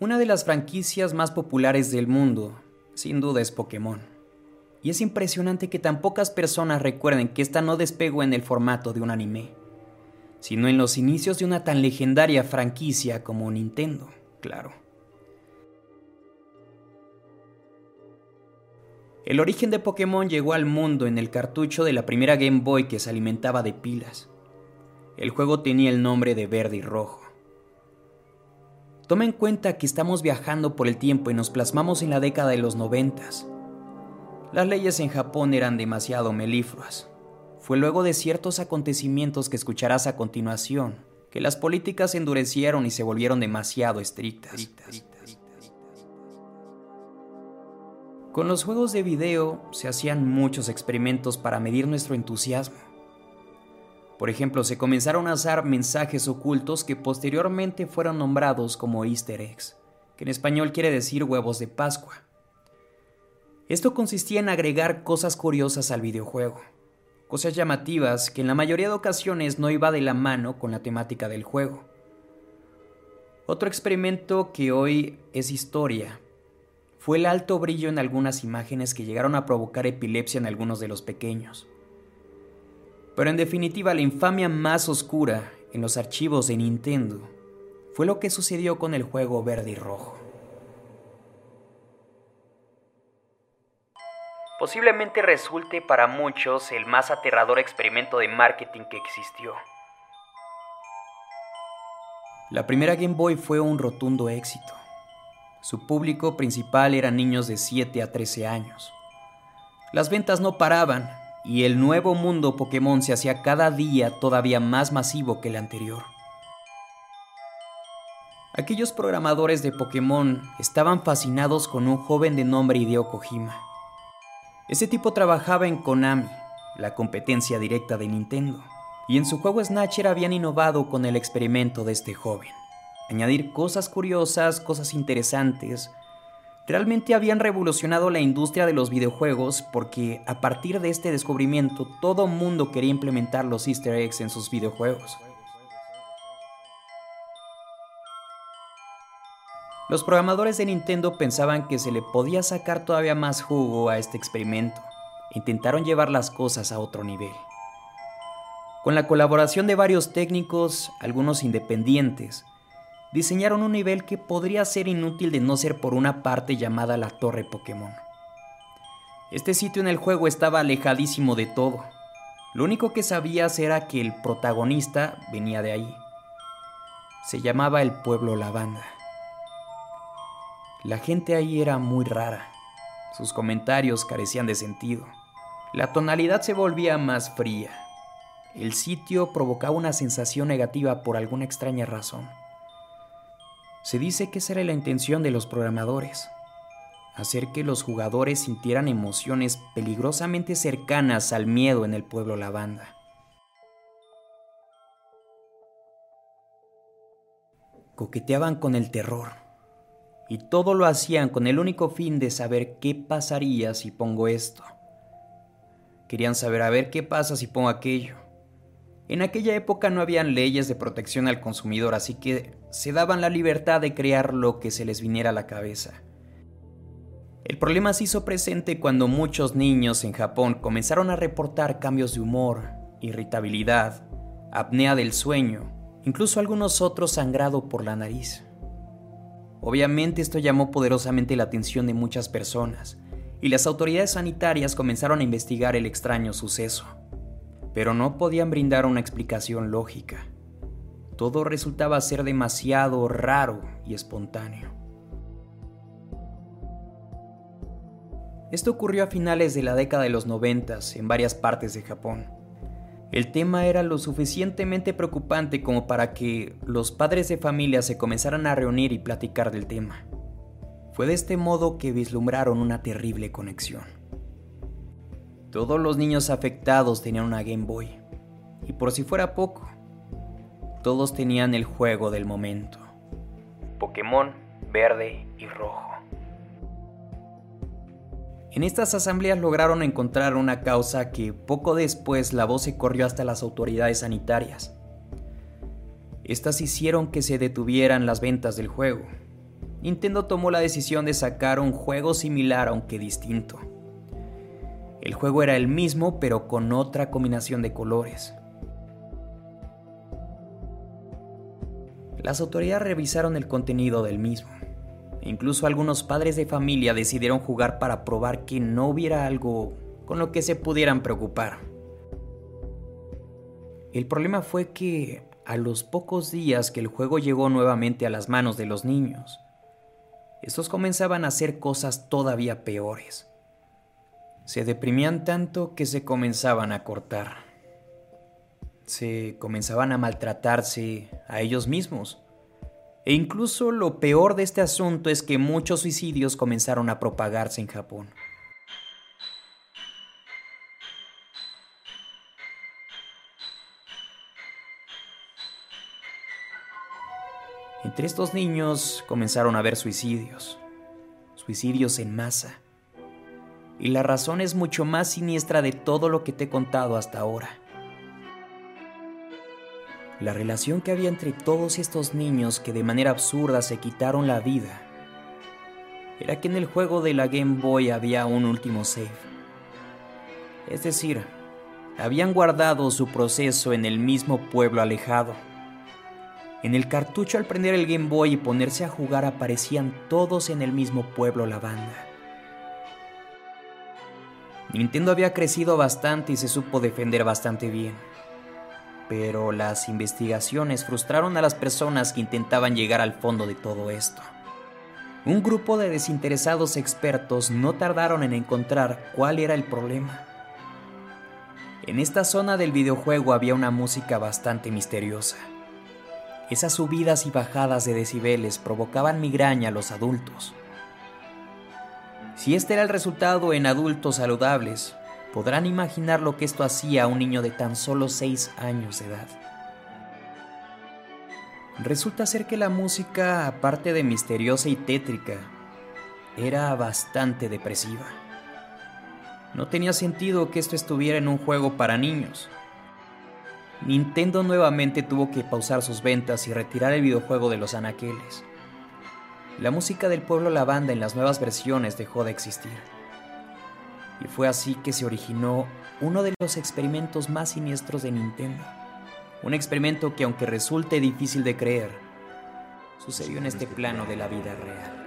Una de las franquicias más populares del mundo, sin duda es Pokémon. Y es impresionante que tan pocas personas recuerden que esta no despegó en el formato de un anime, sino en los inicios de una tan legendaria franquicia como Nintendo, claro. El origen de Pokémon llegó al mundo en el cartucho de la primera Game Boy que se alimentaba de pilas. El juego tenía el nombre de Verde y Rojo. Toma en cuenta que estamos viajando por el tiempo y nos plasmamos en la década de los noventas. Las leyes en Japón eran demasiado melífluas. Fue luego de ciertos acontecimientos que escucharás a continuación que las políticas se endurecieron y se volvieron demasiado estrictas. Con los juegos de video se hacían muchos experimentos para medir nuestro entusiasmo. Por ejemplo, se comenzaron a usar mensajes ocultos que posteriormente fueron nombrados como easter eggs, que en español quiere decir huevos de Pascua. Esto consistía en agregar cosas curiosas al videojuego, cosas llamativas que en la mayoría de ocasiones no iba de la mano con la temática del juego. Otro experimento que hoy es historia fue el alto brillo en algunas imágenes que llegaron a provocar epilepsia en algunos de los pequeños. Pero en definitiva, la infamia más oscura en los archivos de Nintendo fue lo que sucedió con el juego verde y rojo. Posiblemente resulte para muchos el más aterrador experimento de marketing que existió. La primera Game Boy fue un rotundo éxito. Su público principal eran niños de 7 a 13 años. Las ventas no paraban y el nuevo mundo Pokémon se hacía cada día todavía más masivo que el anterior. Aquellos programadores de Pokémon estaban fascinados con un joven de nombre Hideo Kojima. Ese tipo trabajaba en Konami, la competencia directa de Nintendo, y en su juego Snatcher habían innovado con el experimento de este joven. Añadir cosas curiosas, cosas interesantes, realmente habían revolucionado la industria de los videojuegos porque a partir de este descubrimiento todo mundo quería implementar los easter eggs en sus videojuegos. Los programadores de Nintendo pensaban que se le podía sacar todavía más jugo a este experimento. Intentaron llevar las cosas a otro nivel. Con la colaboración de varios técnicos, algunos independientes, diseñaron un nivel que podría ser inútil de no ser por una parte llamada la Torre Pokémon. Este sitio en el juego estaba alejadísimo de todo. Lo único que sabías era que el protagonista venía de ahí. Se llamaba el pueblo Lavanda. La gente ahí era muy rara. Sus comentarios carecían de sentido. La tonalidad se volvía más fría. El sitio provocaba una sensación negativa por alguna extraña razón. Se dice que esa era la intención de los programadores, hacer que los jugadores sintieran emociones peligrosamente cercanas al miedo en el pueblo lavanda. Coqueteaban con el terror, y todo lo hacían con el único fin de saber qué pasaría si pongo esto. Querían saber a ver qué pasa si pongo aquello. En aquella época no habían leyes de protección al consumidor, así que se daban la libertad de crear lo que se les viniera a la cabeza. El problema se hizo presente cuando muchos niños en Japón comenzaron a reportar cambios de humor, irritabilidad, apnea del sueño, incluso algunos otros sangrado por la nariz. Obviamente esto llamó poderosamente la atención de muchas personas, y las autoridades sanitarias comenzaron a investigar el extraño suceso pero no podían brindar una explicación lógica. Todo resultaba ser demasiado raro y espontáneo. Esto ocurrió a finales de la década de los noventas en varias partes de Japón. El tema era lo suficientemente preocupante como para que los padres de familia se comenzaran a reunir y platicar del tema. Fue de este modo que vislumbraron una terrible conexión. Todos los niños afectados tenían una Game Boy. Y por si fuera poco, todos tenían el juego del momento. Pokémon verde y rojo. En estas asambleas lograron encontrar una causa que poco después la voz se corrió hasta las autoridades sanitarias. Estas hicieron que se detuvieran las ventas del juego, Nintendo tomó la decisión de sacar un juego similar aunque distinto. El juego era el mismo pero con otra combinación de colores. Las autoridades revisaron el contenido del mismo. Incluso algunos padres de familia decidieron jugar para probar que no hubiera algo con lo que se pudieran preocupar. El problema fue que a los pocos días que el juego llegó nuevamente a las manos de los niños, estos comenzaban a hacer cosas todavía peores. Se deprimían tanto que se comenzaban a cortar. Se comenzaban a maltratarse a ellos mismos. E incluso lo peor de este asunto es que muchos suicidios comenzaron a propagarse en Japón. Entre estos niños comenzaron a haber suicidios, suicidios en masa. Y la razón es mucho más siniestra de todo lo que te he contado hasta ahora. La relación que había entre todos estos niños que de manera absurda se quitaron la vida era que en el juego de la Game Boy había un último save. Es decir, habían guardado su proceso en el mismo pueblo alejado en el cartucho al prender el Game Boy y ponerse a jugar aparecían todos en el mismo pueblo la banda. Nintendo había crecido bastante y se supo defender bastante bien. Pero las investigaciones frustraron a las personas que intentaban llegar al fondo de todo esto. Un grupo de desinteresados expertos no tardaron en encontrar cuál era el problema. En esta zona del videojuego había una música bastante misteriosa. Esas subidas y bajadas de decibeles provocaban migraña a los adultos. Si este era el resultado en adultos saludables, podrán imaginar lo que esto hacía a un niño de tan solo 6 años de edad. Resulta ser que la música, aparte de misteriosa y tétrica, era bastante depresiva. No tenía sentido que esto estuviera en un juego para niños, Nintendo nuevamente tuvo que pausar sus ventas y retirar el videojuego de los anaqueles. La música del pueblo lavanda en las nuevas versiones dejó de existir. Y fue así que se originó uno de los experimentos más siniestros de Nintendo. Un experimento que aunque resulte difícil de creer, sucedió en este plano de la vida real.